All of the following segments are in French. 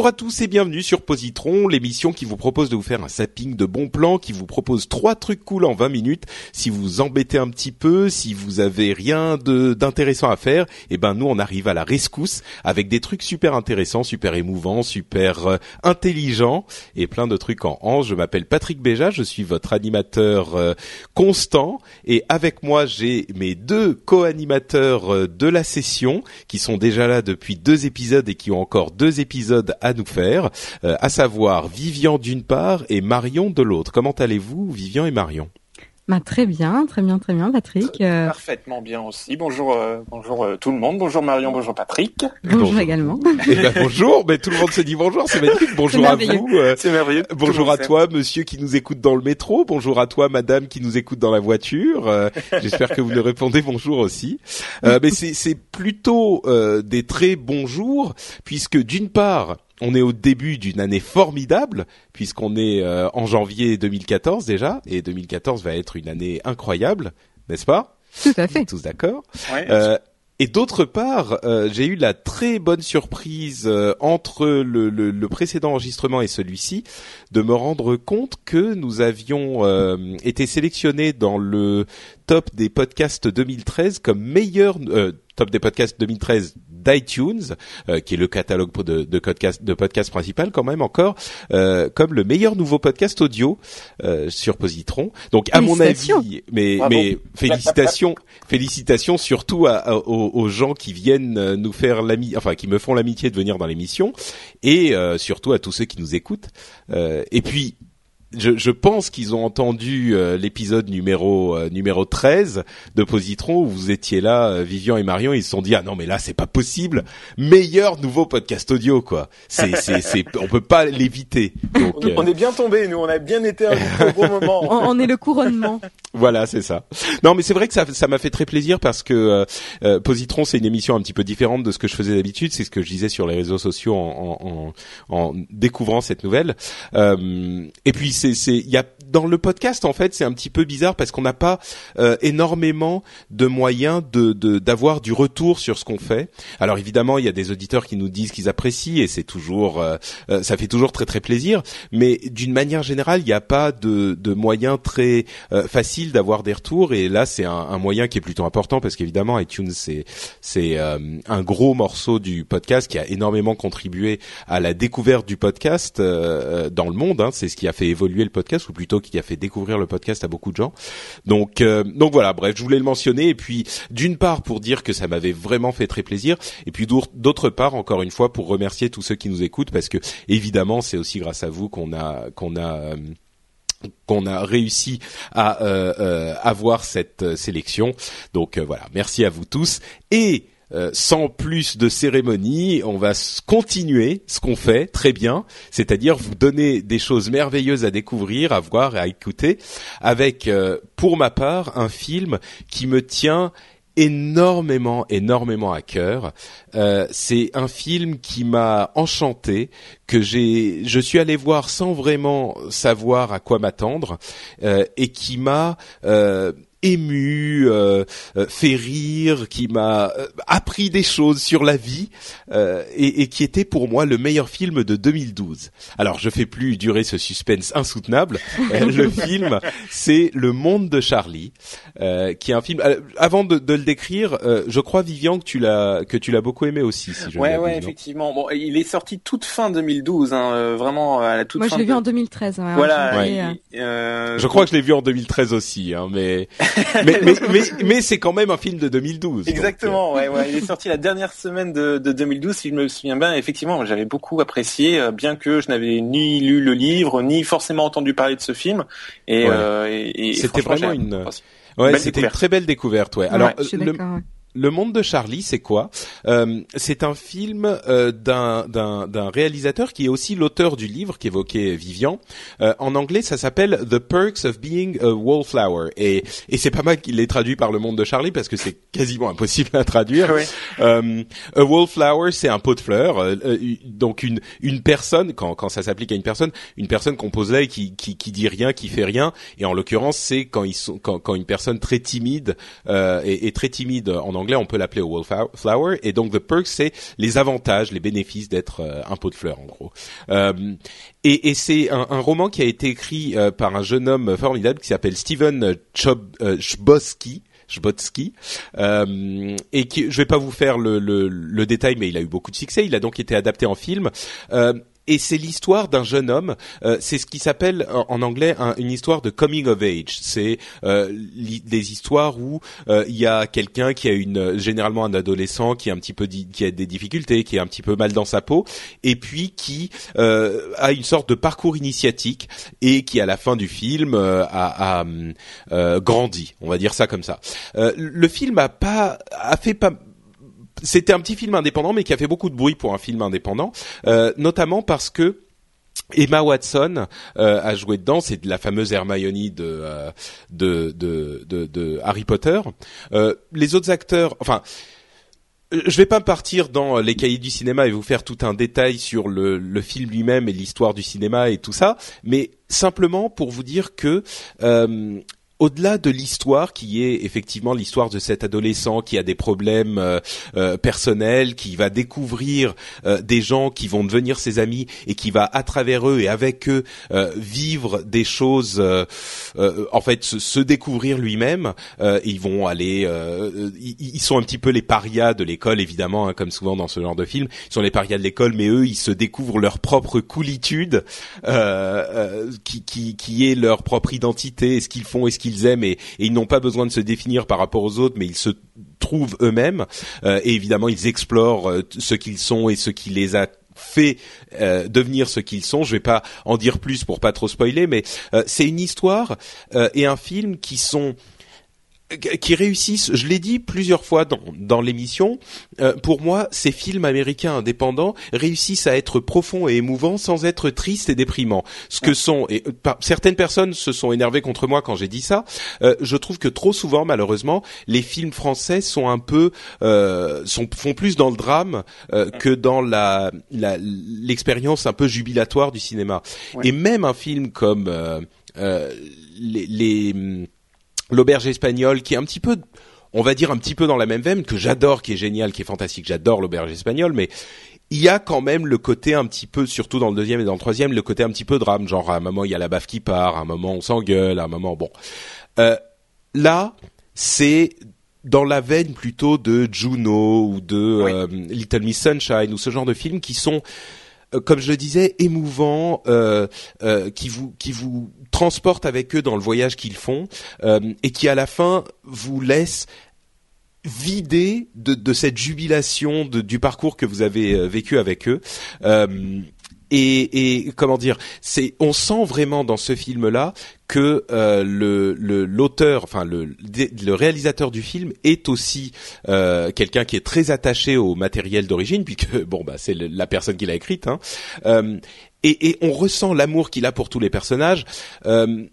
Bonjour à tous et bienvenue sur Positron, l'émission qui vous propose de vous faire un zapping de bons plans, qui vous propose trois trucs cool en 20 minutes. Si vous embêtez un petit peu, si vous avez rien d'intéressant à faire, eh ben nous on arrive à la rescousse avec des trucs super intéressants, super émouvants, super euh, intelligents et plein de trucs en hanche. Je m'appelle Patrick Béja, je suis votre animateur euh, constant et avec moi j'ai mes deux co-animateurs euh, de la session qui sont déjà là depuis deux épisodes et qui ont encore deux épisodes à nous faire, euh, à savoir Vivian d'une part et Marion de l'autre. Comment allez-vous, Vivian et Marion? Bah, très bien, très bien, très bien, Patrick. Euh, Parfaitement bien aussi. Bonjour, euh, bonjour euh, tout le monde. Bonjour Marion, bonjour Patrick. Bonjour, également. Eh ben, bonjour, mais tout le monde se dit bonjour, c'est magnifique. Bonjour à vous. euh, C'est merveilleux. Bonjour à toi, monsieur qui nous écoute dans le métro. Bonjour à toi, madame qui nous écoute dans la voiture. Euh, J'espère que vous nous répondez bonjour aussi. Euh, mais c'est c'est plutôt euh, des très bons jours, puisque d'une part, on est au début d'une année formidable, puisqu'on est euh, en janvier 2014 déjà, et 2014 va être une année incroyable, n'est-ce pas? Tout à fait. Tous d'accord. Ouais, euh, et d'autre part, euh, j'ai eu la très bonne surprise euh, entre le, le- le précédent enregistrement et celui-ci de me rendre compte que nous avions euh, été sélectionnés dans le top des podcasts 2013 comme meilleur euh, top des podcasts 2013 d'iTunes, euh, qui est le catalogue de, de podcast de podcast principal quand même encore, euh, comme le meilleur nouveau podcast audio euh, sur Positron. Donc à mon avis, mais Bravo. mais félicitations, félicitations surtout à- à- aux, aux gens qui viennent nous faire l'ami, enfin qui me font l'amitié de venir dans l'émission, et euh, surtout à tous ceux qui nous écoutent. Euh, et puis je, je pense qu'ils ont entendu euh, l'épisode numéro euh, numéro 13 de Positron où vous étiez là, euh, Vivian et Marion, ils se sont dit ah non mais là c'est pas possible, meilleur nouveau podcast audio quoi. C'est c'est c'est on peut pas l'éviter. Donc On, euh, on est bien tombé, nous. On a bien été invités au bon On, moment. on est le couronnement. Voilà, c'est ça. Non, mais c'est vrai que ça, ça m'a fait très plaisir parce que euh, euh, Positron, c'est une émission un petit peu différente de ce que je faisais d'habitude. C'est ce que je disais sur les réseaux sociaux en, en, en, en découvrant cette nouvelle. Euh, et puis, c'est, y a dans le podcast en fait, c'est un petit peu bizarre parce qu'on n'a pas euh, énormément de moyens de, d'avoir du retour sur ce qu'on fait. Alors évidemment, il y a des auditeurs qui nous disent qu'ils apprécient et c'est toujours, euh, euh, ça fait toujours très très plaisir. Mais d'une manière générale, il n'y a pas de, de moyens très euh, facile d'avoir des retours et là c'est un, un moyen qui est plutôt important parce qu'évidemment iTunes c'est c'est euh, un gros morceau du podcast qui a énormément contribué à la découverte du podcast euh, dans le monde hein. c'est ce qui a fait évoluer le podcast ou plutôt qui a fait découvrir le podcast à beaucoup de gens donc euh, donc voilà bref je voulais le mentionner et puis d'une part pour dire que ça m'avait vraiment fait très plaisir et puis d'autre part encore une fois pour remercier tous ceux qui nous écoutent parce que évidemment c'est aussi grâce à vous qu'on a qu'on a euh, qu'on a réussi à euh, euh, avoir cette euh, sélection. Donc euh, voilà, merci à vous tous. Et euh, sans plus de cérémonie, on va continuer ce qu'on fait très bien, c'est-à-dire vous donner des choses merveilleuses à découvrir, à voir et à écouter, avec, euh, pour ma part, un film qui me tient énormément, énormément à cœur. Euh, c'est un film qui m'a enchanté, que j'ai, je suis allé voir sans vraiment savoir à quoi m'attendre, euh, et qui m'a euh, ému, euh, euh, fait rire, qui m'a euh, appris des choses sur la vie euh, et, et qui était pour moi le meilleur film de 2012. Alors je fais plus durer ce suspense insoutenable. Euh, le film, c'est Le Monde de Charlie, euh, qui est un film. euh, avant de, de le décrire, euh, je crois Vivian que tu l'as que tu l'as beaucoup aimé aussi. Si je ne Ouais, ouais, effectivement. Bon, il est sorti toute fin 2012, hein, euh, vraiment à la toute Moi, fin. je l'ai de- vu en 2013. ouais, Voilà. euh, euh, Je crois que je l'ai vu en 2013 aussi, hein, mais mais mais mais, mais c'est quand même un film de 2012. donc, euh, Exactement, ouais, ouais. Il est sorti la dernière semaine de, de 2012, si je me souviens bien. Effectivement, j'avais beaucoup apprécié, euh, bien que je n'avais ni lu le livre, ni forcément entendu parler de ce film. Et, Ouais. euh, et- et C'était vraiment une-. Ouais, c'était une très belle découverte, ouais. Alors, je suis le, ouais. Le monde de Charlie, c'est quoi? Euh, C'est un film euh, d'un réalisateur qui est aussi l'auteur du livre qu'évoquait Vivian. Euh, en anglais, ça s'appelle The Perks of Being a Wallflower, et et c'est pas mal qu'il l'ait traduit par le monde de Charlie parce que c'est quasiment impossible à traduire. Ouais. Euh, a wallflower, c'est un pot de fleurs. euh, euh, donc une une personne, quand quand ça s'applique à une personne, une personne qu'on pose là et qui qui qui dit rien, qui fait rien. Et en l'occurrence, c'est quand ils sont quand quand une personne très timide euh, est, est très timide en anglais, on peut l'appeler wallflower. Et donc the perks, c'est les avantages, les bénéfices d'être euh, un pot de fleurs en gros. Euh, et, c'est un, roman qui a été écrit euh, par un jeune homme formidable qui s'appelle Steven Chob, Chbosky. Et qui, je vais pas vous faire le, détail, mais il a eu beaucoup de succès. Il a donc été adapté en film. Et c'est l'histoire d'un jeune homme. euh, c'est ce qui s'appelle en, anglais un- une histoire de coming of age. C'est euh, des histoires où euh, il y a quelqu'un qui a une, généralement un adolescent qui a un petit peu qui a des difficultés, qui est un petit peu mal dans sa peau, et puis qui euh, a une sorte de parcours initiatique et qui à la fin du film euh, a, a, grandi. On va dire ça comme ça. Le film a pas a fait pas c'était un petit film indépendant, mais qui a fait beaucoup de bruit pour un film indépendant, euh, notamment parce que Emma Watson euh, a joué dedans, c'est la fameuse Hermione de euh, de, de, de, de Harry Potter. Euh, les autres acteurs, enfin. Je vais pas partir dans les cahiers du cinéma et vous faire tout un détail sur le, le film lui-même et l'histoire du cinéma et tout ça, mais simplement pour vous dire que euh, au-delà de l'histoire qui est effectivement l'histoire de cet adolescent qui a des problèmes euh, euh, personnels, qui va découvrir euh, des gens qui vont devenir ses amis et qui va à travers eux et avec eux euh, vivre des choses, euh, en fait se, se découvrir lui-même. Ils vont aller, ils, ils sont un petit peu les parias de l'école évidemment, hein, comme souvent dans ce genre de film. Ils sont les parias de l'école, mais eux ils se découvrent leur propre coolitude, qui, qui, qui est leur propre identité, et ce qu'ils font et ce qu'ils aiment, et, ils n'ont pas besoin de se définir par rapport aux autres, mais ils se trouvent eux-mêmes. Euh, et évidemment, ils explorent euh, ce qu'ils sont et ce qui les a fait euh, devenir ce qu'ils sont. Je vais pas en dire plus pour pas trop spoiler, mais c'est une histoire et un film qui sont qui réussissent, je l'ai dit plusieurs fois dans, dans l'émission, euh, pour moi, ces films américains indépendants réussissent à être profonds et émouvants sans être tristes et déprimants. Ce que sont, et euh, par- certaines personnes se sont énervées contre moi quand j'ai dit ça, euh, je trouve que trop souvent, malheureusement, les films français sont un peu, euh, sont, font plus dans le drame euh, que dans la la- l'expérience un peu jubilatoire du cinéma. Ouais. Et même un film comme euh, euh, les, les l'auberge espagnole qui est un petit peu on va dire un petit peu dans la même veine que j'adore qui est génial qui est fantastique. J'adore l'auberge espagnole mais il y a quand même le côté un petit peu surtout dans le deuxième et dans le troisième le côté un petit peu drame. Genre à un moment il y a la baffe qui part à un moment on s'engueule à un moment bon. Euh, là c'est dans la veine plutôt de Juno ou de Oui. euh, Little Miss Sunshine ou ce genre de films qui sont comme je le disais, émouvants, euh, euh, qui vous qui vous transportent avec eux dans le voyage qu'ils font euh, et qui à la fin vous laissent vider de, de cette jubilation du parcours que vous avez euh, vécu avec eux. Euh, et, et comment dire, c'est on sent vraiment dans ce film-là que euh, le l'auteur, enfin le le réalisateur du film est aussi euh, quelqu'un qui est très attaché au matériel d'origine, puisque bon bah c'est la personne qui l'a écrite. Hein. Euh, et, et on ressent l'amour qu'il a pour tous les personnages. Euh,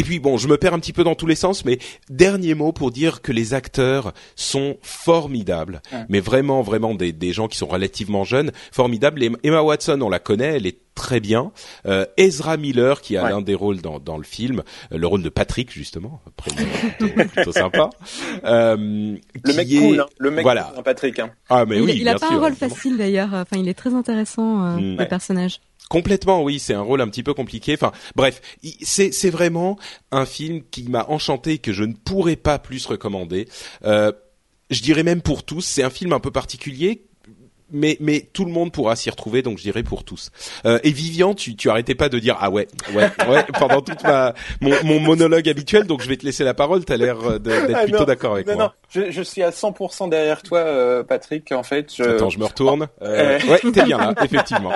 et puis bon, je me perds un petit peu dans tous les sens, mais dernier mot pour dire que les acteurs sont formidables, mais vraiment, vraiment des, des gens qui sont relativement jeunes, formidables. Emma Watson, on la connaît, elle est très bien. Euh, Ezra Miller qui a l'un des rôles dans, dans le film, euh, le rôle de Patrick justement, plutôt, plutôt sympa. Euh, le mec cool, hein. le mec voilà. cool, Patrick. Hein. Ah mais il, oui, il a pas un rôle facile d'ailleurs. Enfin, il est très intéressant euh, mm. le personnage. Complètement, oui, c'est un rôle un petit peu compliqué. Enfin, bref, c'est c'est vraiment un film qui m'a enchanté et que je ne pourrais pas plus recommander. Euh, je dirais même pour tous, c'est un film un peu particulier mais mais tout le monde pourra s'y retrouver, donc je dirais pour tous. Euh, et Vivian, tu tu arrêtais pas de dire ah ouais ouais ouais pendant toute ma mon, mon monologue habituel, donc je vais te laisser la parole. T'as l'air euh, d'être ah, plutôt d'accord avec non, moi. Non, je, je suis à 100% derrière toi, euh, Patrick. En fait, je... attends, je me retourne. Euh, ouais, t'es bien là, effectivement.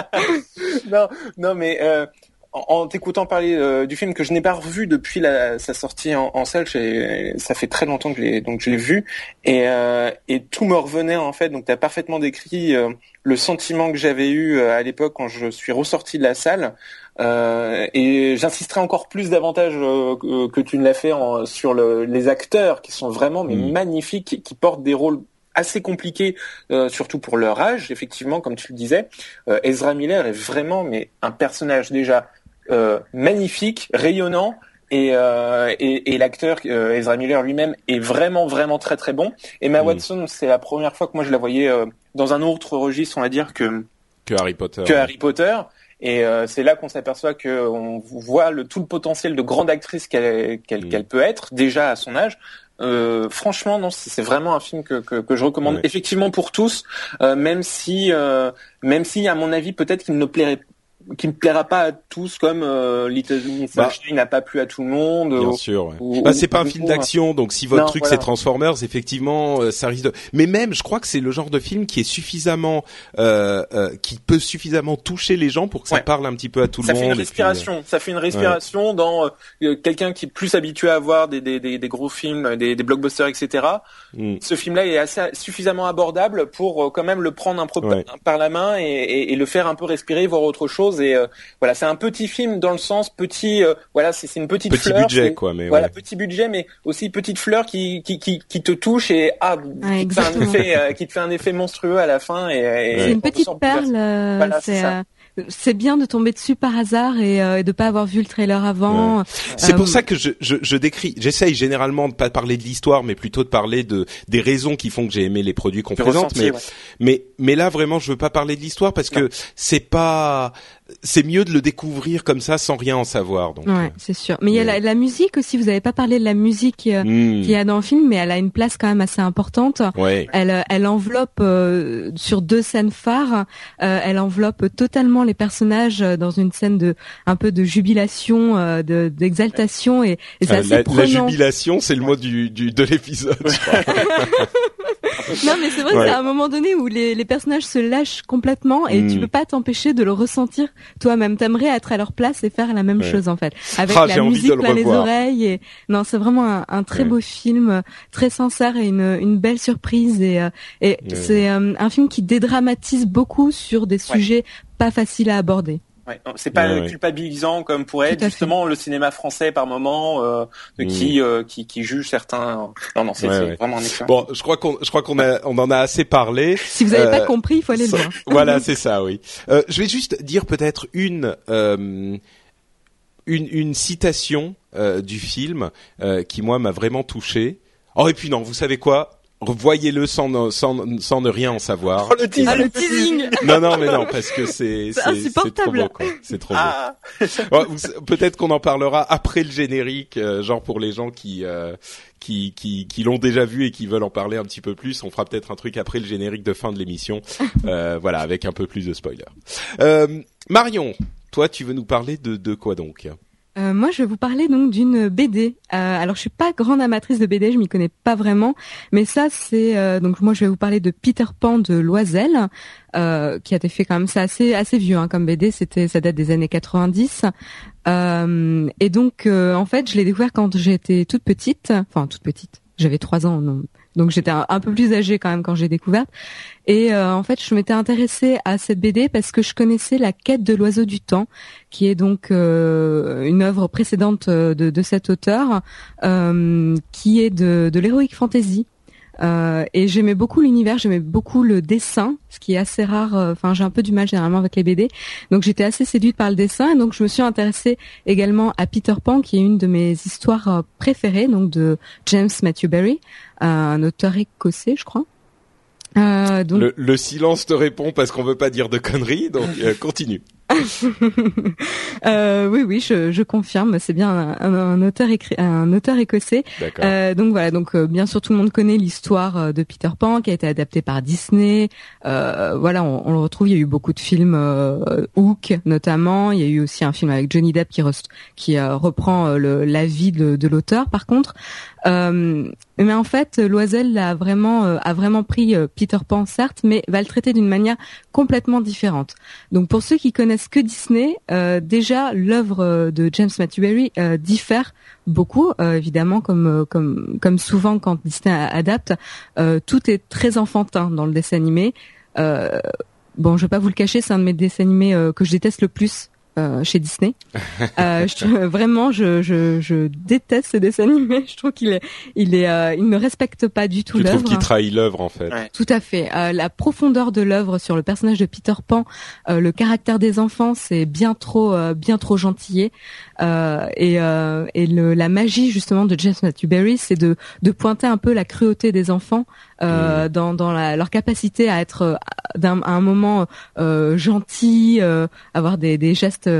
non, non, mais euh, en, t'écoutant parler euh, du film que je n'ai pas revu depuis la, sa sortie en, en salle, ça fait très longtemps que je l'ai donc je l'ai vu et, euh, et tout me revenait en fait. Donc tu as parfaitement décrit euh, le sentiment que j'avais eu à l'époque quand je suis ressorti de la salle. et j'insisterai encore plus davantage que tu ne l'as fait en, sur le, les acteurs qui sont vraiment mais mmh. magnifiques, qui, qui portent des rôles assez compliqués, euh, surtout pour leur âge. Effectivement, comme tu le disais, euh, Ezra Miller est vraiment mais un personnage déjà magnifique, rayonnant. Et, euh, et, et l'acteur euh, Ezra Miller lui-même est vraiment vraiment très très bon. Emma mm. Watson, c'est la première fois que moi je la voyais dans un autre registre, on va dire que que Harry Potter. Que Harry Potter. Et c'est là qu'on s'aperçoit qu'on voit le, tout le potentiel de grande actrice qu'elle qu'elle mm. qu'elle peut être déjà à son âge. Euh, franchement, non, c'est vraiment un film que, que, que je recommande effectivement pour tous, euh, même si, euh, même si à mon avis peut-être qu'il ne plairait qui me plaira pas à tous comme euh, Little Miss bah, n'a pas plu à tout le monde. Bien sûr. Ouais. bah, c'est pas un film d'action, donc si votre truc c'est Transformers, effectivement, euh, ça risque de. Mais même, je crois que c'est le genre de film qui est suffisamment, euh, euh qui peut suffisamment toucher les gens pour que ça parle un petit peu à tout le monde. Ça fait une respiration. Ça fait une respiration dans quelqu'un qui est plus habitué à voir des, des, des, des gros films, des, des blockbusters, etc. Mm. Ce film-là est assez suffisamment abordable pour quand même le prendre un peu par la main et, et, et le faire un peu respirer, voir autre chose et euh, voilà, c'est un petit film dans le sens petit, euh, voilà, c'est une petite petit fleur. budget quoi, mais voilà, petit budget, mais aussi petite fleur qui qui qui, qui te touche et ah, qui, te fait un effet, euh, qui te fait un effet monstrueux à la fin et, et c'est une petite perle. Voilà, c'est c'est bien de tomber dessus par hasard et, euh, de pas avoir vu le trailer avant. C'est pour ça que je, je, je décris. J'essaye généralement de pas parler de l'histoire, mais plutôt de parler de des raisons qui font que j'ai aimé les produits qu'on présente. Mais, mais mais là vraiment, je veux pas parler de l'histoire parce que c'est pas c'est mieux de le découvrir comme ça sans rien en savoir. Donc, ouais, euh, c'est sûr. Mais il y a la, la, musique aussi. Vous n'avez pas parlé de la musique euh, hmm. qu'il y a dans le film, mais elle a une place quand même assez importante. Ouais. Elle, euh, elle enveloppe sur deux scènes phares. elle enveloppe totalement les personnages dans une scène de un peu de jubilation, de d'exaltation et, et c'est assez la, la, jubilation, c'est le mot du, du de l'épisode. non, mais c'est vrai ouais. c'est un moment donné où les, les personnages se lâchent complètement et tu hmm. peux pas t'empêcher de le ressentir toi-même. T'aimerais être à leur place et faire la même chose en fait, avec ah, la musique plein les oreilles. Et non, c'est vraiment un, un très beau film, très sincère et une, une belle surprise. Et, euh, et c'est euh, un film qui dédramatise beaucoup sur des sujets pas faciles à aborder. Ouais, c'est pas culpabilisant comme pourrait être justement le cinéma français par moment euh, qui, mm. euh, qui qui juge certains. Non non, c'est vraiment un excellent. Bon, je crois qu'on je crois qu'on a on en a assez parlé. Si vous n'avez pas euh, compris, il faut aller le voir. voilà, c'est ça, oui. Euh, je vais juste dire peut-être une une une citation du film qui moi m'a vraiment touché. Oh et puis non, vous savez quoi? Voyez-le sans, sans, sans ne rien en savoir. Oh, le teasing. Ah, le teasing. non, non, mais non, parce que c'est c'est trop beau, C'est trop ah. beau. Peut-être qu'on en parlera après le générique, euh, genre pour les gens qui euh, qui qui, qui l'ont déjà vu et qui veulent en parler un petit peu plus. On fera peut-être un truc après le générique de fin de l'émission, euh, voilà, avec un peu plus de spoilers. Marion, toi, tu veux nous parler de de quoi donc? Euh, moi, je vais vous parler donc d'une BD. Euh, alors, je suis pas grande amatrice de BD, je m'y connais pas vraiment, mais ça, c'est donc moi, je vais vous parler de Peter Pan de Loisel, euh, qui a été fait quand même, c'est assez assez vieux hein, comme BD, c'était ça date des années 90. Euh, et donc, en fait, je l'ai découvert quand j'étais toute petite, enfin toute petite. J'avais trois ans, non, donc j'étais un, peu plus âgée quand même quand j'ai découvert. Et en fait, je m'étais intéressée à cette BD parce que je connaissais La Quête de l'oiseau du temps, qui est donc une œuvre précédente de, de cet auteur, qui est de, de l'heroic fantasy. Euh, et j'aimais beaucoup l'univers, j'aimais beaucoup le dessin, ce qui est assez rare. Euh, enfin, j'ai un peu du mal généralement avec les BD, donc j'étais assez séduite par le dessin. Et donc je me suis intéressée également à Peter Pan, qui est une de mes histoires euh, préférées, donc de James Matthew Barry, un auteur écossais, je crois. donc... le, silence te répond parce qu'on veut pas dire de conneries, donc continue. euh, oui, oui, je, je confirme. C'est bien un, un, auteur écrit, un auteur écossais. Euh, donc voilà, donc euh, bien sûr tout le monde connaît l'histoire euh, de Peter Pan qui a été adaptée par Disney. Euh, voilà, on, on, le retrouve. Il y a eu beaucoup de films, Hook notamment. Il y a eu aussi un film avec Johnny Depp qui, qui reprend le, la vie de, de l'auteur. Par contre, mais en fait, Loisel a vraiment a vraiment pris Peter Pan certes, mais va le traiter d'une manière complètement différente. Donc pour ceux qui connaissent que Disney, euh, déjà l'œuvre euh, de James Matthew euh, diffère beaucoup, évidemment, comme comme comme souvent quand Disney adapte, tout est très enfantin dans le dessin animé. bon, je vais pas vous le cacher, c'est un de mes dessins animés que je déteste le plus euh, chez Disney. Euh, je, vraiment, je, je, je, déteste ce dessin animé. Je trouve qu'il est, il est, euh, il ne respecte pas du tout l'œuvre. Tu trouves qu'il trahit l'œuvre en fait. Tout à fait. Euh, la profondeur de l'œuvre sur le personnage de Peter Pan, euh, le caractère des enfants, c'est bien trop, bien trop gentillé. et et le, la magie justement de James Matthew Berry, c'est de, de pointer un peu la cruauté des enfants euh, dans, dans la, leur capacité à être euh, d'un, à un moment euh, gentil, euh, avoir des, des gestes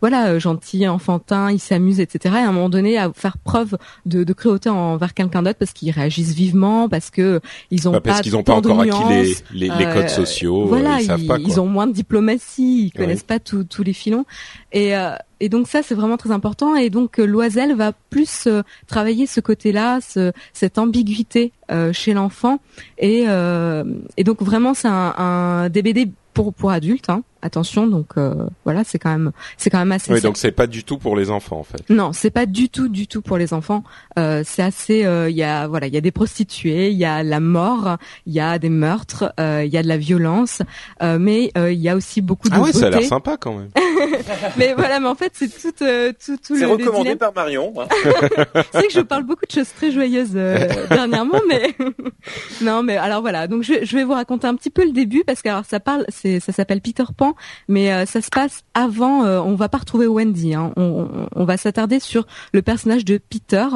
voilà gentils, enfantins, ils s'amusent, etc. Et à un moment donné, à faire preuve de, de cruauté envers quelqu'un d'autre parce qu'ils réagissent vivement, parce que ils ont bah, parce pas qu'ils n'ont pas encore acquis les, les, les codes sociaux. Voilà, ils, savent pas, ils, ont moins de diplomatie, ils connaissent pas tous tous les filons. Et et donc ça c'est vraiment très important et donc Loisel va plus travailler ce côté-là, ce, cette ambiguïté euh, chez l'enfant et, euh, et donc vraiment c'est un, un DBD pour pour adultes. Hein. Attention, donc euh, voilà, c'est quand même c'est quand même assez. Oui, donc c'est pas du tout pour les enfants en fait. Non, c'est pas du tout du tout pour les enfants. Euh, c'est assez. Euh, il y a voilà, il y a des prostituées, il y a la mort, il y a des meurtres, il y a de la violence, mais il y a aussi beaucoup de. Ah ouais, ça a l'air sympa quand même. mais voilà, mais en fait c'est tout tout tout. C'est recommandé par Marion. Hein. c'est que je parle beaucoup de choses très joyeuses dernièrement, mais non, mais alors voilà. Donc je, je vais vous raconter un petit peu le début parce que alors ça parle, c'est ça s'appelle Peter Pan mais euh, ça se passe avant. Euh, on va pas retrouver Wendy. Hein. On, va s'attarder sur le personnage de Peter.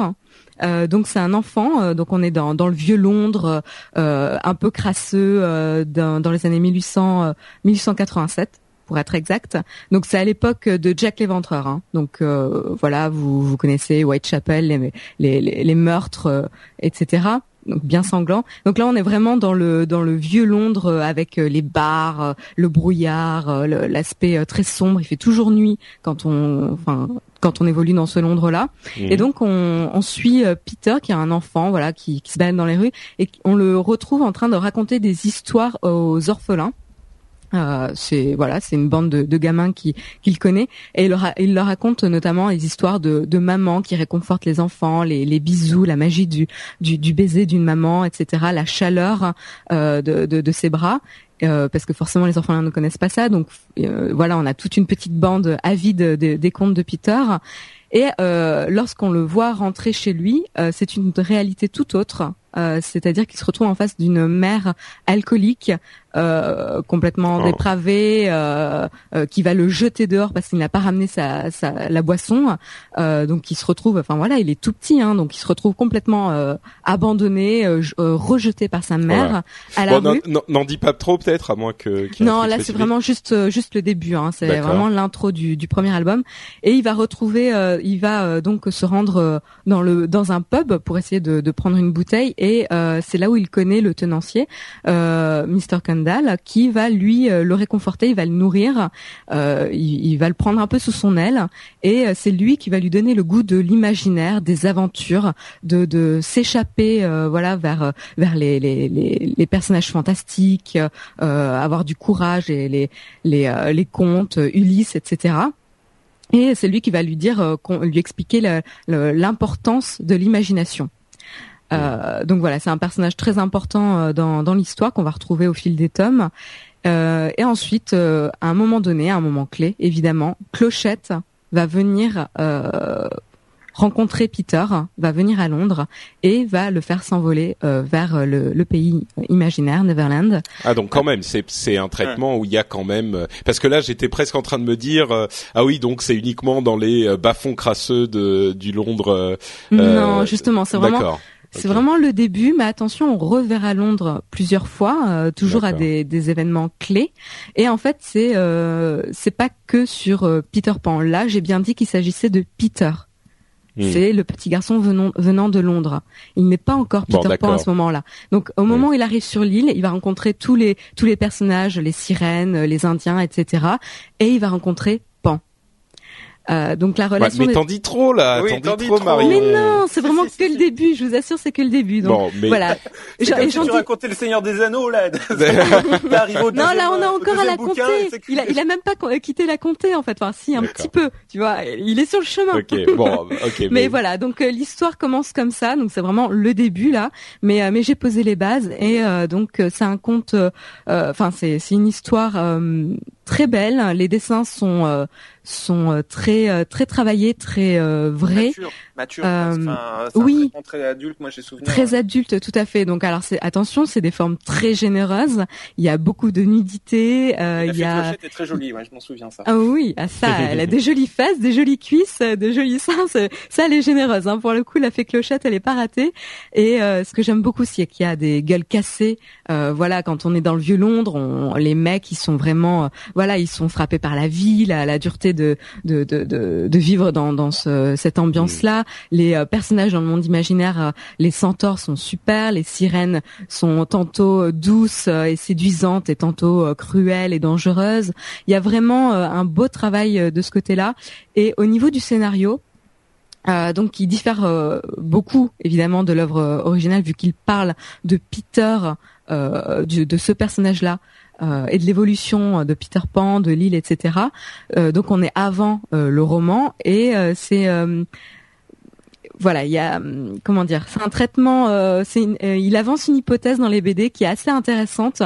Euh, donc c'est un enfant, donc on est dans, dans le vieux Londres, un peu crasseux, dans, dans, les années 1800, 1887 pour être exact. Donc c'est à l'époque de Jack l'Éventreur. Hein. Donc voilà, vous, vous connaissez Whitechapel, les, les, les, les meurtres, etc donc bien sanglant. Donc là, on est vraiment dans le dans le vieux Londres euh, avec euh, les bars, euh, le brouillard, l'aspect très sombre. Il fait toujours nuit quand on, enfin, quand on évolue dans ce Londres-là. Mmh. Et donc on, on, suit Peter, qui est un enfant, voilà, qui, qui se balade dans les rues, et on le retrouve en train de raconter des histoires aux orphelins. Euh, c'est voilà, c'est une bande de, gamins qui qu'il connaît et il leur, raconte notamment les histoires de, de maman qui réconforte les enfants, les, bisous, la magie du baiser d'une maman, etc. La chaleur euh, de, ses bras. Euh, parce que forcément les enfants ne connaissent pas ça, donc voilà, on a toute une petite bande avide des contes de Peter. Et lorsqu'on le voit rentrer chez lui, c'est une réalité tout autre. c'est-à-dire qu'il se retrouve en face d'une mère alcoolique euh, complètement oh. dépravé, euh, euh, qui va le jeter dehors parce qu'il n'a pas ramené sa, sa la boisson. donc il se retrouve, enfin voilà, il est tout petit, hein, donc il se retrouve complètement abandonné, rejeté par sa mère à la rue. N'en dis pas trop peut-être, à moins que. non, là c'est vraiment juste juste le début. Hein, c'est vraiment l'intro du, du premier album. Et il va retrouver, il va donc se rendre dans le dans un pub pour essayer de, de prendre une bouteille et c'est là où il connaît le tenancier, Mr. Qui va lui euh, le réconforter, il va le nourrir, euh, il, va le prendre un peu sous son aile et euh, c'est lui qui va lui donner le goût de l'imaginaire, des aventures, de, s'échapper voilà vers les, personnages fantastiques, avoir du courage et les les, les contes Ulysse, etc. Et c'est lui qui va lui dire, lui expliquer l'importance de l'imagination. Euh, donc voilà, c'est un personnage très important euh, dans, dans l'histoire qu'on va retrouver au fil des tomes. Euh, et ensuite, à un moment donné, à un moment clé, évidemment, Clochette va venir rencontrer Peter, va venir à Londres et va le faire s'envoler euh, vers le, le, pays imaginaire, Neverland. Ah donc quand même, c'est c'est un traitement où il y a quand même euh, parce que là j'étais presque en train de me dire euh, ah oui donc c'est uniquement dans les bas-fonds crasseux de du Londres. non justement c'est vraiment. C'est vraiment le début, mais attention, on reverra Londres plusieurs fois, toujours à des, des, événements clés. Et en fait, c'est euh, c'est pas que sur Peter Pan. Là, j'ai bien dit qu'il s'agissait de Peter. Hmm. C'est le petit garçon venant, venant de Londres. Il n'est pas encore Peter Pan à ce moment-là. Donc au moment où il arrive sur l'île, il va rencontrer tous les tous les personnages, les sirènes, les Indiens, etc. Et il va rencontrer euh, donc la relation. mais t'en dis trop là, oui, t'en dis trop, Marie. Mais non, c'est vraiment que le début. Je vous assure, c'est que le début. Donc bon, mais... voilà. Si tu racontais le Seigneur des Anneaux là. au non, là on a encore à la compter. Il a, il a même pas quitté la compter en fait. Enfin, si un petit peu. Tu vois, il est sur le chemin. Ok, bon, ok. mais... mais voilà, donc euh, l'histoire commence comme ça. Donc c'est vraiment le début là. Mais euh, mais j'ai posé les bases et euh, donc c'est un conte. Enfin, c'est c'est une histoire très belle. Les dessins sont sont euh, très euh, très travaillés, très euh, vrais. Mature, mature. oui. très adulte, moi j'ai souvenir. Très adulte, tout à fait. Donc alors c'est attention, c'est des formes très généreuses. Il y a beaucoup de nudité. Euh, il y a. est très jolie, ouais, je m'en souviens ça. Ah oui, ah, ça, elle a des jolies fesses, des jolies cuisses, de jolis seins. Ça, elle est généreuse. Hein. Pour le coup, la fée clochette, elle est pas ratée. Et ce que j'aime beaucoup, c'est qu'il y a des gueules cassées. voilà, quand on est dans le vieux Londres, on, les mecs, ils sont vraiment, voilà, ils sont frappés par la vie, la, dureté de vivre dans, dans ce, cette ambiance-là. Les euh, personnages dans le monde imaginaire, euh, les centaures sont super, les sirènes sont tantôt douces et séduisantes et tantôt cruelles et dangereuses. Il y a vraiment un beau travail de ce côté-là. Et au niveau du scénario, euh, donc qui diffère beaucoup évidemment de l'œuvre originale vu qu'il parle de Peter, euh, de ce personnage-là euh, et de l'évolution de Peter Pan, de l'île, etc. Euh, donc on est avant euh, le roman et c'est voilà, il y a hum, comment dire, c'est un traitement. Euh, c'est il avance une hypothèse dans les BD qui est assez intéressante,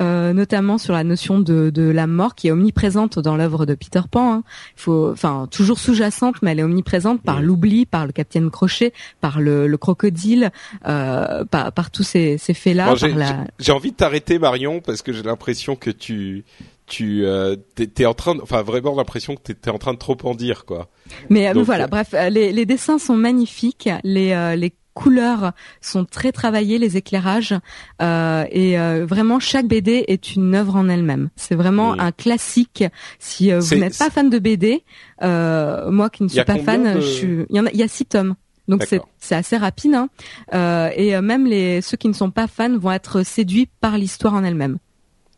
euh, notamment sur la notion de, de la mort qui est omniprésente dans l'œuvre de Peter Pan. Hein. Il faut, enfin, toujours sous-jacente, mais elle est omniprésente par l'oubli, par le Capitaine Crochet, par le, le crocodile, euh, par, par tous ces, ces faits-là. J'ai envie de t'arrêter, Marion, parce que j'ai l'impression que tu tu euh, t'es en train, enfin vraiment l'impression que t'es en train de trop en dire quoi. Mais euh, voilà, euh, bref, euh, les, les, dessins sont magnifiques, les les couleurs sont très travaillées, les éclairages et vraiment chaque BD est une œuvre en elle-même. C'est vraiment un classique. Si vous n'êtes pas fan de BD, moi qui ne suis pas fan, je suis... il y en a, il y a six tomes. Donc c'est c'est assez rapide hein. et même les ceux qui ne sont pas fans vont être séduits par l'histoire en elle-même.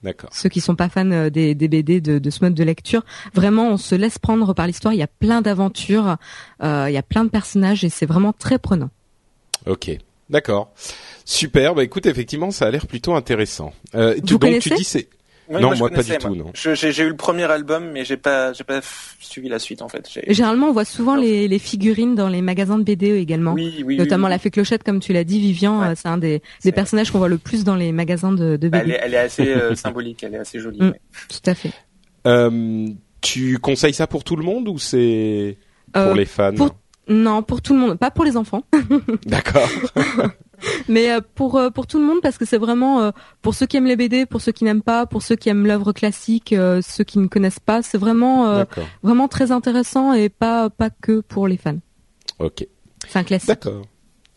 D'accord. Ceux qui sont pas fans euh, des, des BD de, de, ce mode de lecture, vraiment, on se laisse prendre par l'histoire. Il y a plein d'aventures, euh, il y a plein de personnages et c'est vraiment très prenant. Ok, d'accord, super. Bah écoute, effectivement, ça a l'air plutôt intéressant. Euh, Vous donc tu dis c'est non, moi, pas du tout, non. J'ai eu le premier album, mais j'ai pas, j'ai pas suivi la suite en fait. Généralement, on voit souvent les, les, figurines dans les magasins de BD également. Oui, oui, Notamment la fée clochette, comme tu l'as dit, Vivian, euh, c'est un des, des personnages qu'on voit le plus dans les magasins de, de BD. Elle est, elle est assez euh, symbolique, elle est assez jolie. Mm, tout à fait. Euh, tu conseilles ça pour tout le monde ou c'est pour euh, les fans Non, pour tout le monde, pas pour les enfants. D'accord. Mais euh, pour euh, pour tout le monde parce que c'est vraiment euh, pour ceux qui aiment les BD, pour ceux qui n'aiment pas, pour ceux qui aiment l'œuvre classique, ceux qui ne connaissent pas, c'est vraiment vraiment très intéressant et pas pas que pour les fans. Ok. C'est un classique. D'accord.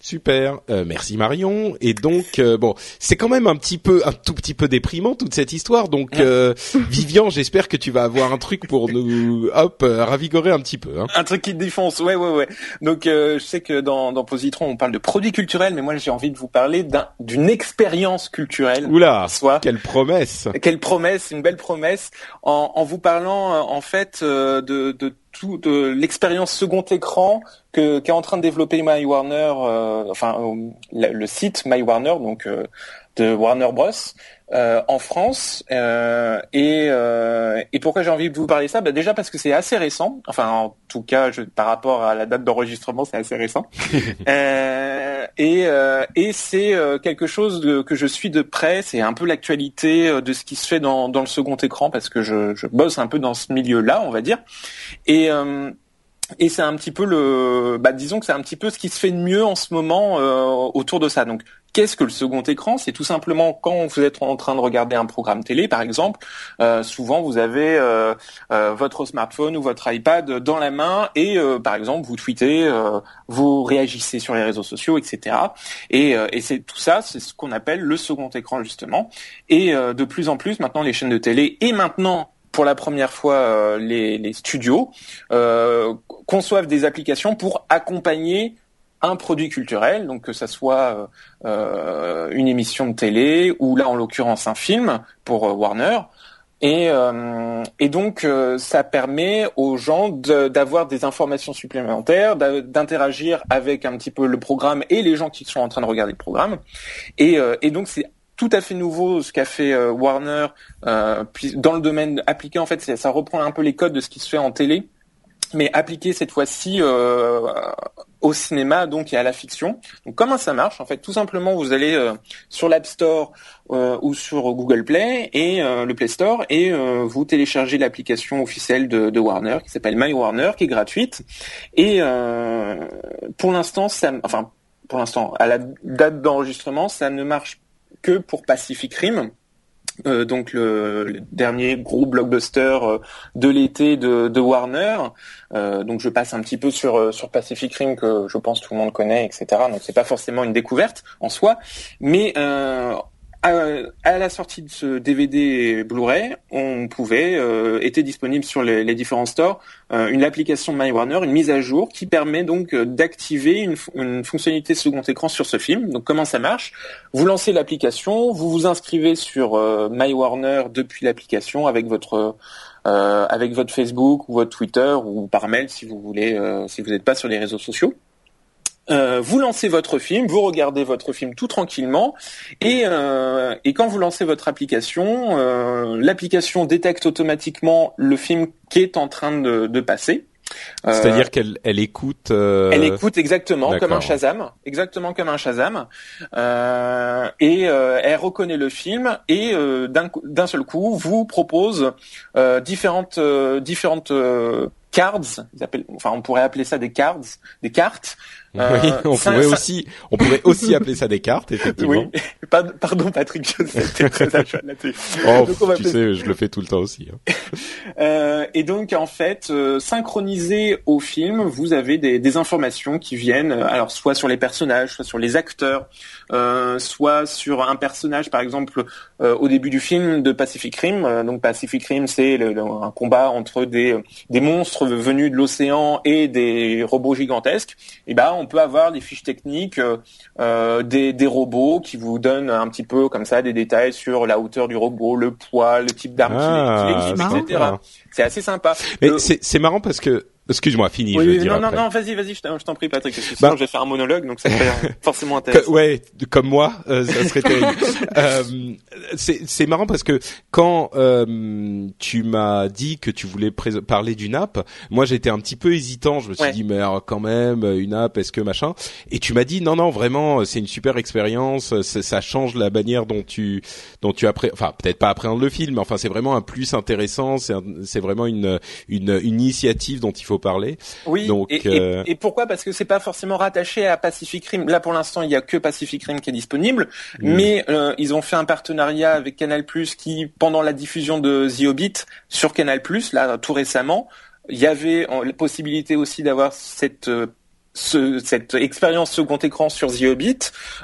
Super, euh, merci Marion. Et donc euh, bon, c'est quand même un petit peu, un tout petit peu déprimant toute cette histoire. Donc euh, Vivian, j'espère que tu vas avoir un truc pour nous, hop, ravigorer un petit peu. Hein. Un truc qui te défonce, ouais, ouais, ouais. Donc je sais que dans, dans Positron, on parle de produits culturels, mais moi j'ai envie de vous parler d'un, d'une expérience culturelle. Oula, soit. quelle promesse Quelle promesse, une belle promesse. En, en vous parlant en fait de, de de l'expérience second écran que qu'est en train de développer My Warner, euh, enfin euh, le, site My Warner, donc euh, de Warner Bros. en France. et, et pourquoi j'ai envie de vous parler de ça? Bah Déjà parce que c'est assez récent. Enfin, en tout cas, je, par rapport à la date d'enregistrement, c'est assez récent. et et, et c'est quelque chose que je suis de près. C'est un peu l'actualité de ce qui se fait dans, dans le second écran parce que je, je bosse un peu dans ce milieu-là, on va dire. Et et c'est un petit peu le, bah, disons que c'est un petit peu ce qui se fait de mieux en ce moment euh, autour de ça. Donc, qu'est-ce que le second écran? C'est tout simplement quand vous êtes en train de regarder un programme télé, par exemple. Euh, souvent, vous avez euh, votre smartphone ou votre iPad dans la main et, par exemple, vous tweetez, vous réagissez sur les réseaux sociaux, etc. Et, et c'est tout ça, c'est ce qu'on appelle le second écran justement. Et de plus en plus, maintenant, les chaînes de télé et maintenant pour la première fois euh, les, les, studios euh, conçoivent des applications pour accompagner un produit culturel, donc que ça soit euh, une émission de télé ou là en l'occurrence un film pour Warner. Et, et donc ça permet aux gens d'avoir des informations supplémentaires, d'interagir avec un petit peu le programme et les gens qui sont en train de regarder le programme. Et, et donc c'est tout à fait nouveau ce qu'a fait euh, Warner euh, dans le domaine appliqué en fait ça reprend un peu les codes de ce qui se fait en télé mais appliqué cette fois-ci euh, au cinéma donc et à la fiction. Donc comment ça marche? En fait, tout simplement, vous allez sur l'App Store ou sur Google Play et le Play Store et vous téléchargez l'application officielle de, de, Warner qui s'appelle My Warner, qui est gratuite. Et pour l'instant, ça, enfin pour l'instant, à la date d'enregistrement, ça ne marche que pour Pacific Rim. Euh, donc le, dernier gros blockbuster euh, de l'été de, Warner. Euh, donc je passe un petit peu sur sur Pacific Rim que je pense tout le monde connaît, etc. Donc c'est pas forcément une découverte en soi, mais à, la sortie de ce DVD Blu-ray, on pouvait, euh, était disponible sur les, différents stores, euh, une application My Warner, une mise à jour qui permet donc euh, d'activer une, une, fonctionnalité second écran sur ce film. Donc comment ça marche? Vous lancez l'application, vous vous inscrivez sur euh, My Warner depuis l'application avec votre avec votre Facebook ou votre Twitter ou par mail si vous voulez, si vous n'êtes pas sur les réseaux sociaux. Euh, vous lancez votre film, vous regardez votre film tout tranquillement, et, euh, et quand vous lancez votre application, euh, l'application détecte automatiquement le film qui est en train de, de passer. C'est-à-dire qu'elle elle écoute. Elle écoute exactement comme un Shazam, exactement comme un Shazam, et elle reconnaît le film et d'un seul coup vous propose différentes différentes cards, enfin on pourrait appeler ça des cards, des cartes. oui, euh, on pourrait aussi, on pourrait aussi appeler ça des cartes, effectivement. Oui. Pardon, Patrick, je sais, très là-dessus. Oh, tu sais, je le fais tout le temps aussi. Hein. euh, et donc, en fait, euh, synchronisé au film, vous avez des, des, informations qui viennent, alors soit sur les personnages, soit sur les acteurs, soit sur un personnage, par exemple, au début du film de Pacific Rim. donc, Pacific Rim, c'est un combat entre des, des monstres venus de l'océan et des robots gigantesques. Et ben, on peut avoir des fiches techniques euh, euh, des, des, robots qui vous donnent un petit peu comme ça des détails sur la hauteur du robot, le poids, le type d'arme qu'il ah, etc. C'est assez sympa. Mais c'est marrant parce que Excuse-moi, fini. Oui, je non, non, non, vas-y, vas-y, je t'en prie, Patrick. Parce que sinon, bah, je vais faire un monologue, donc ça serait forcément intéressant. ouais, comme moi, euh, ça serait terrible. euh, c'est marrant parce que quand euh, tu m'as dit que tu voulais parler d'une app, moi j'étais un petit peu hésitant. Je me suis dit, mais alors, quand même, une app, est-ce que machin? Et tu m'as dit, non, non, vraiment, c'est une super expérience. Ça change la manière dont tu, dont tu appré... enfin peut-être pas appréhendes le film, mais enfin c'est vraiment un plus intéressant. C'est vraiment une, une, une initiative dont il faut parler. Oui. Donc, et, euh, et, pourquoi? Parce que c'est pas forcément rattaché à Pacific Rim. Là, pour l'instant, il y a que Pacific Rim qui est disponible, mm. mais euh, ils ont fait un partenariat avec Canal+ qui, pendant la diffusion de The Hobbit sur Canal+, là tout récemment, il y avait la possibilité aussi d'avoir cette euh, ce, cette expérience second écran sur The Hobbit.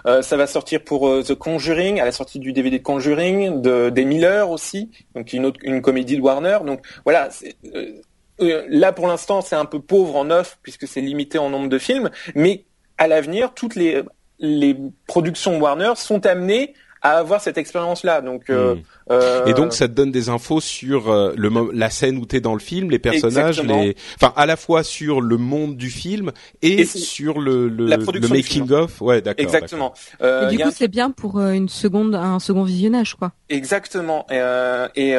Euh, ça va sortir pour The Conjuring, à la sortie du DVD de Conjuring, de, des Miller aussi, donc une autre une comédie de Warner. Donc voilà, euh, là pour l'instant c'est un peu pauvre en offre puisque c'est limité en nombre de films, mais à l'avenir toutes les les productions Warner sont amenées à avoir cette expérience-là. Donc, euh, hmm. euh, et donc ça te donne des infos sur euh, le la scène où t'es dans le film, les personnages, les, enfin à la fois sur le monde du film et, sur le le, le making of. Ouais, d'accord. Exactement. et du coup, c'est bien pour une seconde, un second visionnage, quoi. Exactement. et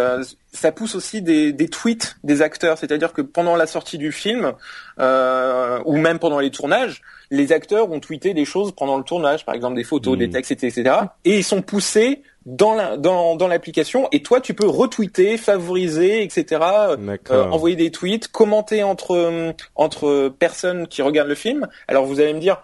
ça pousse aussi des, des tweets des acteurs, c'est-à-dire que pendant la sortie du film, euh, ou même pendant les tournages, les acteurs ont tweeté des choses pendant le tournage, par exemple des photos, des textes, etc., Et ils sont poussés dans la, dans, dans l'application et toi tu peux retweeter, favoriser, etc. Euh, envoyer des tweets, commenter entre entre personnes qui regardent le film. Alors vous allez me dire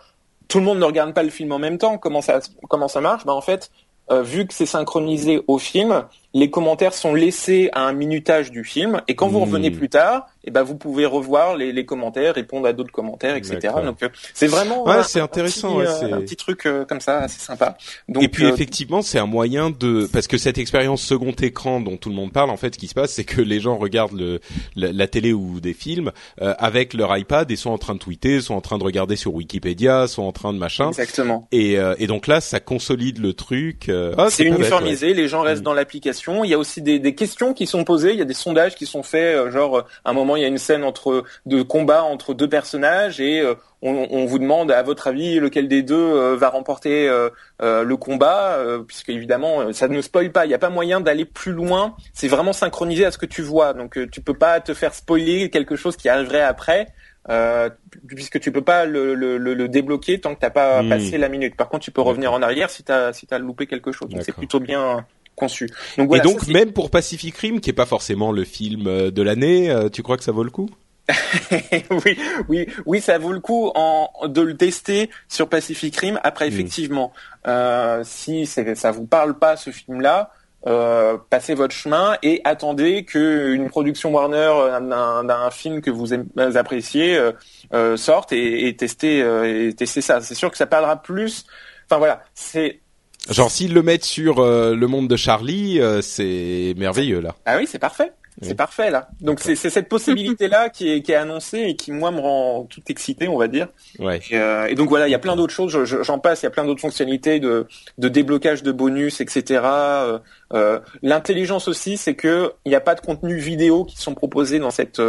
tout le monde ne regarde pas le film en même temps. Comment ça comment ça marche? Ben en fait, euh, vu que c'est synchronisé au film, les commentaires sont laissés à un minutage du film et quand vous hmm. revenez plus tard, et eh ben vous pouvez revoir les, les commentaires, répondre à d'autres commentaires, etc. Donc euh, c'est vraiment ouais, c'est intéressant, un petit, euh, un petit truc euh, comme ça, assez sympa. Donc, et puis effectivement, c'est un moyen de parce que cette expérience second écran dont tout le monde parle, en fait, ce qui se passe, c'est que les gens regardent le, la, télé ou des films avec leur iPad et sont en train de tweeter, sont en train de regarder sur Wikipédia, sont en train de machin. Exactement. Et, et donc là, ça consolide le truc. Ah, c'est uniformisé, les gens restent mm. dans l'application. Il y a aussi des, des questions qui sont posées, il y a des sondages qui sont faits, genre à un moment il y a une scène entre de combat entre deux personnages et euh, on, vous demande à votre avis lequel des deux euh, va remporter euh, le combat, puisque évidemment ça ne spoil pas. Il n'y a pas moyen d'aller plus loin. C'est vraiment synchronisé à ce que tu vois, donc tu peux pas te faire spoiler quelque chose qui arriverait après. puisque tu peux pas le, débloquer tant que t'as pas hmm. passé la minute. Par contre, tu peux revenir en arrière si t'as si as loupé quelque chose. Donc c'est plutôt bien conçu. Donc, et donc même pour Pacific Rim, qui est pas forcément le film euh, de l'année, euh, tu crois que ça vaut le coup? Oui, oui, oui, ça vaut le coup en, de le tester sur Pacific Rim. Après, hmm. effectivement, euh, si ça vous parle pas ce film-là, euh, passez votre chemin et attendez que une production Warner d'un film que vous appréciez euh, sorte et, et testez et testez ça. C'est sûr que ça parlera plus. Enfin voilà, c'est Genre s'ils le mettent sur euh, le monde de Charlie, euh, c'est merveilleux là. Ah oui, c'est parfait. C'est parfait là. Donc c'est cette possibilité là qui est, qui est annoncée et qui moi me rend tout excité, on va dire. Ouais. Et, euh, et donc voilà, il y a plein d'autres choses. J'en passe. Il y a plein d'autres fonctionnalités de, de déblocage de bonus, etc. Euh, L'intelligence aussi, c'est que il n'y a pas de contenu vidéo qui sont proposés dans cette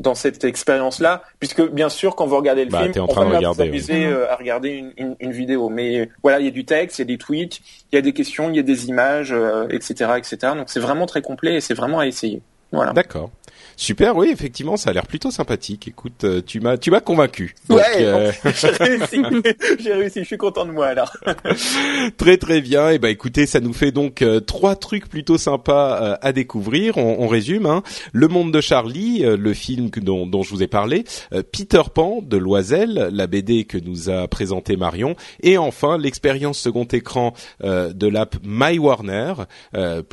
dans cette expérience-là, puisque bien sûr, quand vous regardez le bah, film, en train on va regarder, s'amuser euh, à regarder une, une, une, vidéo. Mais voilà, il y a du texte, il y a des tweets, il y a des questions, il y a des images, euh, etc., etc. Donc c'est vraiment très complet et c'est vraiment à essayer. Voilà. D'accord. Super, oui, effectivement, ça a l'air plutôt sympathique. Écoute, euh, tu m'as, tu m'as convaincu. ouais, euh, j'ai réussi. j'ai réussi. Je suis content de moi alors. très très bien. Et eh ben, écoutez, ça nous fait donc euh, trois trucs plutôt sympas à découvrir. On, on résume. Hein. Le Monde de Charlie, le film dont, dont, je vous ai parlé. Peter Pan de Loisel, la BD que nous a présenté Marion. Et enfin, l'expérience second écran de l'app My Warner,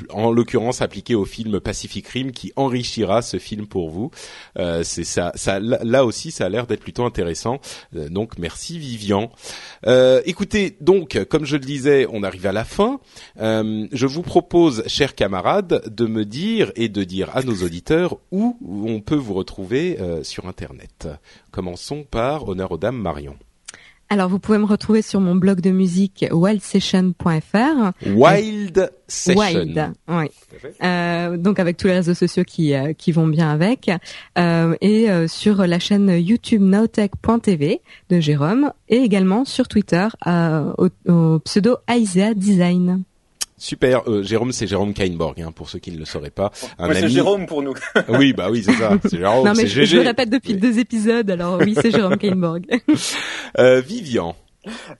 en l'occurrence appliquée au film Pacific Rim, qui enrichira ce film pour vous. Euh, c'est ça, là aussi, ça a l'air d'être plutôt intéressant. Euh, donc, merci Vivian. Euh, écoutez, donc, comme je le disais, on arrive à la fin. je vous propose, chers camarades, de me dire et de dire à nos auditeurs où on peut vous retrouver sur Internet. Commençons par honneur aux dames Marion. Alors, vous pouvez me retrouver sur mon blog de musique wildsession.fr. Wild Session. Wild, oui. Euh, donc avec tous les réseaux sociaux qui euh, qui vont bien avec, euh, et euh, sur la chaîne YouTube nowtech.tv de Jérôme, et également sur Twitter au, au, pseudo Isaiah Design. Super, euh, Jérôme, c'est Jérôme Kainborg, hein, pour ceux qui ne le sauraient pas. Un c'est Jérôme pour nous. oui, bah oui, c'est ça. C'est Jérôme. Non mais je, je, le répète depuis deux épisodes, alors oui, c'est Jérôme Kainborg. euh, Vivian.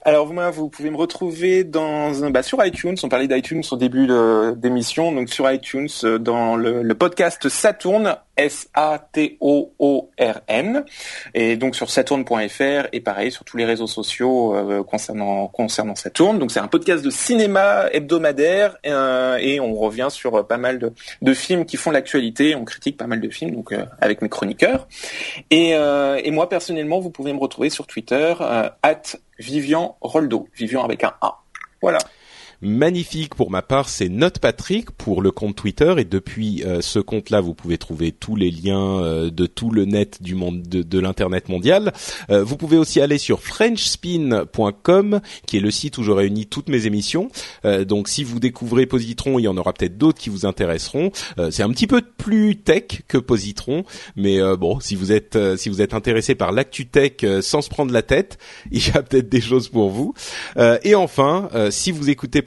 Alors moi, vous pouvez me retrouver dans bah, sur iTunes. On parlait d'iTunes au début d'émission, donc sur iTunes euh, dans le, podcast Saturn, S-A-T-O-O-R-N, et donc sur saturn.fr et pareil sur tous les réseaux sociaux euh, concernant concernant Saturn. Donc c'est un podcast de cinéma hebdomadaire euh, et on revient sur pas mal de, de films qui font l'actualité. On critique pas mal de films donc avec mes chroniqueurs. Et, et moi personnellement, vous pouvez me retrouver sur Twitter at Vivian Roldo, Vivian avec un A. Voilà magnifique pour ma part, c'est Note Patrick pour le compte Twitter et depuis euh, ce compte-là, vous pouvez trouver tous les liens euh, de tout le net du monde de, l'internet mondial. Euh, vous pouvez aussi aller sur frenchspin.com qui est le site où je réunis toutes mes émissions. donc si vous découvrez Positron, il y en aura peut-être d'autres qui vous intéresseront. c'est un petit peu plus tech que Positron, mais bon, si vous êtes si vous êtes intéressé par l'actu tech sans se prendre la tête, il y a peut-être des choses pour vous. et enfin, si vous écoutez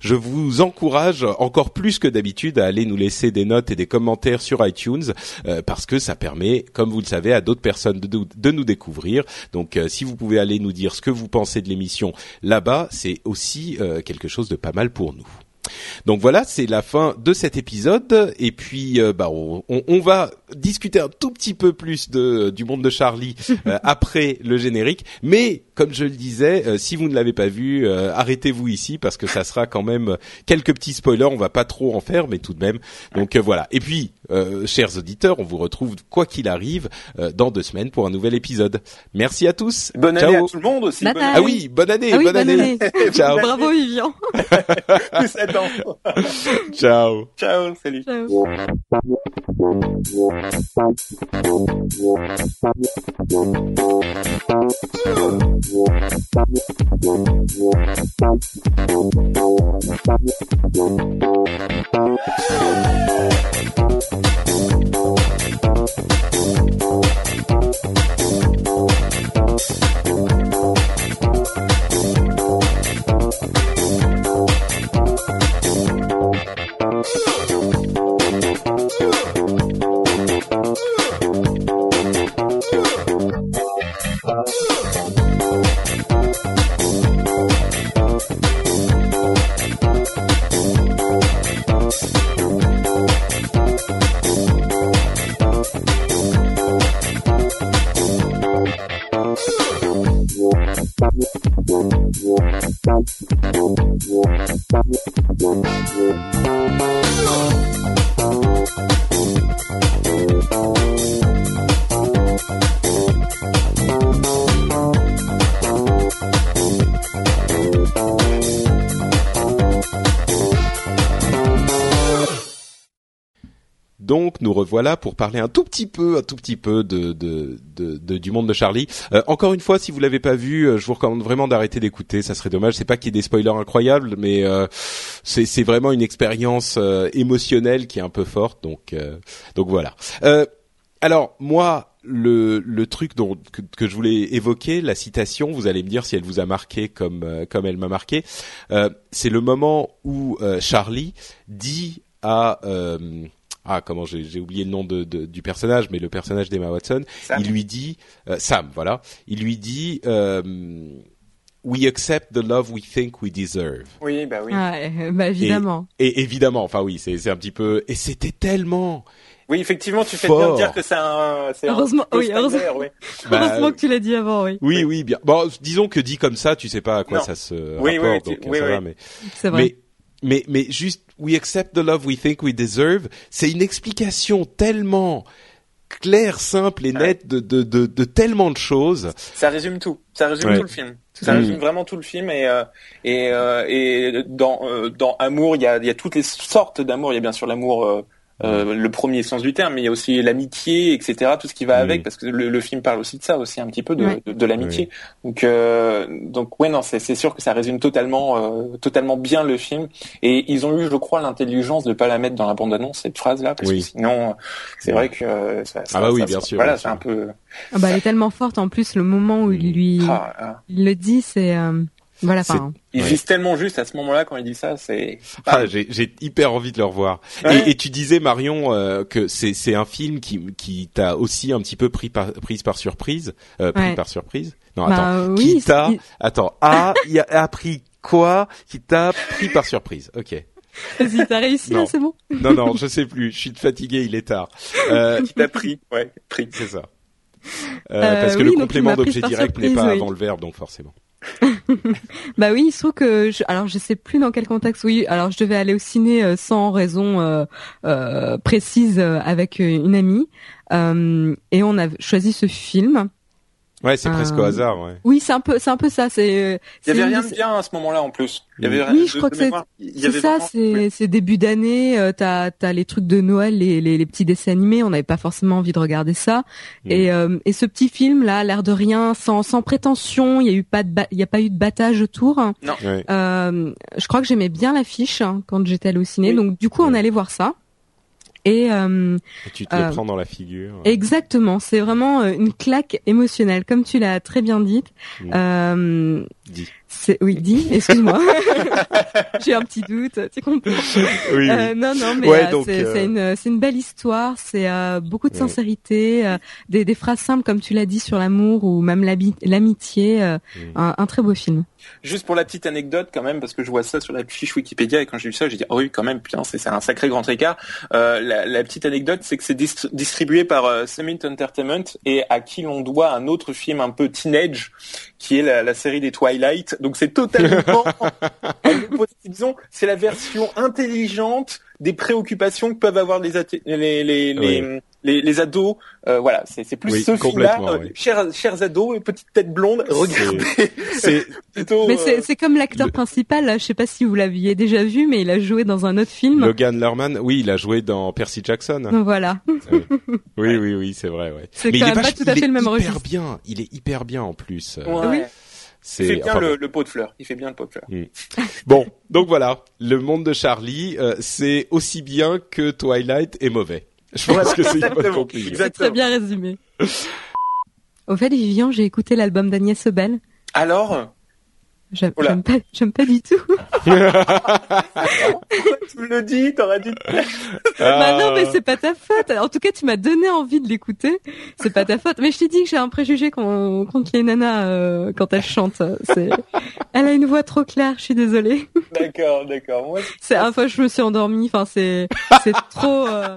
Je vous encourage encore plus que d'habitude à aller nous laisser des notes et des commentaires sur iTunes euh, parce que ça permet, comme vous le savez, à d'autres personnes de, de, nous découvrir. Donc, si vous pouvez aller nous dire ce que vous pensez de l'émission là-bas, c'est aussi quelque chose de pas mal pour nous. Donc voilà, c'est la fin de cet épisode. Et puis, euh, bah, on, on, va discuter un tout petit peu plus de du monde de Charlie euh, après le générique. Mais comme je le disais, euh, si vous ne l'avez pas vu, arrêtez-vous ici parce que ça sera quand même quelques petits spoilers. On va pas trop en faire, mais tout de même. Donc voilà. Et puis, chers auditeurs, on vous retrouve quoi qu'il arrive dans deux semaines pour un nouvel épisode. Merci à tous. Bonne année à tout le monde aussi. Bonne ah oui, bonne année, ah bonne, année. Ciao. Bravo Vivian. Ciao. Ciao, salut. Ciao. Voilà pour parler un tout petit peu, un tout petit peu de, du monde de Charlie. Euh, encore une fois, si vous l'avez pas vu, euh, je vous recommande vraiment d'arrêter d'écouter. Ça serait dommage. C'est pas qu'il y ait des spoilers incroyables, mais euh, c'est vraiment une expérience émotionnelle qui est un peu forte. Donc donc voilà. alors moi, le, le truc dont, que, je voulais évoquer, la citation, vous allez me dire si elle vous a marqué comme comme elle m'a marqué. c'est le moment où Charlie dit à ah comment j'ai oublié le nom de, du personnage, mais le personnage d'Emma Watson, il lui dit euh, Sam, voilà, il lui dit euh, We accept the love we think we deserve. Oui, bah oui. bah évidemment. Et, évidemment, enfin oui, c'est un petit peu et c'était tellement oui, effectivement, tu fais bien de dire que c'est un. Heureusement, oui, heureusement, oui. heureusement que tu l'as dit avant, oui. Oui, oui, bien. Bon, disons que dit comme ça, tu sais pas à quoi ça se oui, rapporte, oui, donc oui, ça va, mais. C'est vrai. Mais, mais, mais juste we accept the love we think we deserve, c'est une explication tellement claire, simple et nette de, de, de, de, tellement de choses. Ça résume tout. Ça résume tout le film. Ça résume vraiment tout le film et euh, et euh, et dans euh, dans amour il y a il y a toutes les sortes d'amour. Il y a bien sûr l'amour euh, le premier sens du terme, mais il y a aussi l'amitié, etc. Tout ce qui va avec, parce que le, le, film parle aussi de ça, aussi un petit peu de, de, l'amitié. Donc, euh, donc ouais, non, c'est sûr que ça résume totalement, euh, totalement bien le film. Et ils ont eu, je crois, l'intelligence de pas la mettre dans la bande annonce cette phrase-là, parce que sinon, c'est vrai que ça, ça, ah bah oui, bien sûr. Voilà, c'est un peu. Ah bah, elle est tellement forte. En plus, le moment où il lui, ah, ah. il le dit, c'est. Voilà, enfin, il vise tellement juste à ce moment-là quand il dit ça, c'est. Ah, j'ai, j'ai hyper envie de le revoir. Et, et, tu disais Marion euh, que c'est c'est un film qui qui t'a aussi un petit peu pris par prise par surprise, euh, pris par surprise. Non, bah, attends. Oui, qui t'a attends a il a appris quoi Qui t'a pris par surprise? Ok. Vas-y, t'as réussi, c'est bon. non, non, je sais plus. Je suis fatigué, il est tard. Euh, qui t'a pris? Ouais, pris. C'est ça. Euh, parce que le complément d'objet direct n'est pas avant le verbe, donc forcément. bah oui, il se trouve que je, alors je sais plus dans quel contexte. Oui, alors je devais aller au ciné euh, sans raison euh, euh, précise avec une amie et on a choisi ce film Ouais, c'est presque au euh, hasard. Ouais. Oui, c'est un peu, c'est un peu ça. C'est. Euh, il y avait rien de bien à ce moment-là en plus. Il y avait rien oui, je crois que c'est. C'est ça. C'est c'est début d'année. Euh, t'as t'as les trucs de Noël, les les, les petits dessins animés. On n'avait pas forcément envie de regarder ça. Mm. Et euh, et ce petit film là, l'air de rien, sans sans prétention. Il y a eu pas de il y a pas eu de battage autour. Non. Euh, je crois que j'aimais bien l'affiche hein, quand j'étais allé au ciné. Donc du coup, on allait voir ça. Et, euh, et, tu te le euh, prends dans la figure. Exactement, c'est vraiment euh, une claque émotionnelle, comme tu l'as très bien dit. Mm. C'est oui, dis, excuse-moi. J'ai un petit doute, tu comprends Oui, Euh, non, non, mais Ouais, euh, c'est euh, c'est une, c'est une belle histoire. C'est euh, beaucoup de sincérité, euh, des, des phrases simples comme tu l'as dit sur l'amour ou même l'amitié. un, un très beau film. Juste pour la petite anecdote quand même, parce que je vois ça sur la fiche Wikipédia et quand j'ai vu ça, j'ai dit oh oui quand même, putain c'est c'est un sacré grand écart. Euh, la, la petite anecdote, c'est que c'est dist- distribué par euh, Summit Entertainment et à qui l'on doit un autre film un peu teenage, qui est la, la série des Twilight. Donc c'est totalement, disons, c'est la version intelligente des préoccupations que peuvent avoir les les les, les, les, les ados. Euh, voilà, c'est c'est plus Oui, ce film-là. euh, oui. chers chers ados, petite tête blonde, regardez. C'est plutôt. Mais euh, c'est c'est comme l'acteur le- principal. Là, je sais pas si vous l'aviez déjà vu, mais il a joué dans un autre film. Logan Lerman. Oui, il a joué dans Percy Jackson. Voilà. Oui, oui, oui, c'est vrai, ouais. C'est Mais quand il est même pas tout à il fait est le même hyper registre. bien. Il est hyper bien en plus. Ouais. Oui. C'est Il fait bien enfin, le, bon. le pot de fleurs. Il fait bien le pot de fleurs. Bon, donc voilà, le monde de Charlie, euh, c'est aussi bien que Twilight est mauvais. Je pense que c'est une bonne exactement. conclusion. Exact. C'est très bien résumé. Au fait, Vivian, j'ai écouté l'album d'Agnès Sobel. Alors, J'aime pas, j'aime pas du tout. tu me le dis, t'aurais dû. Bah non, Ah. mais c'est pas ta faute. En tout cas, tu m'as donné envie de l'écouter. C'est pas ta faute. Mais je t'ai dit que j'ai un préjugé con- contre les nanas euh, quand elles chantent. C'est, elle a une voix trop claire. Je suis désolée. D'accord, d'accord. Moi, C'est, enfin, je me suis endormie. Enfin, c'est, c'est trop. euh,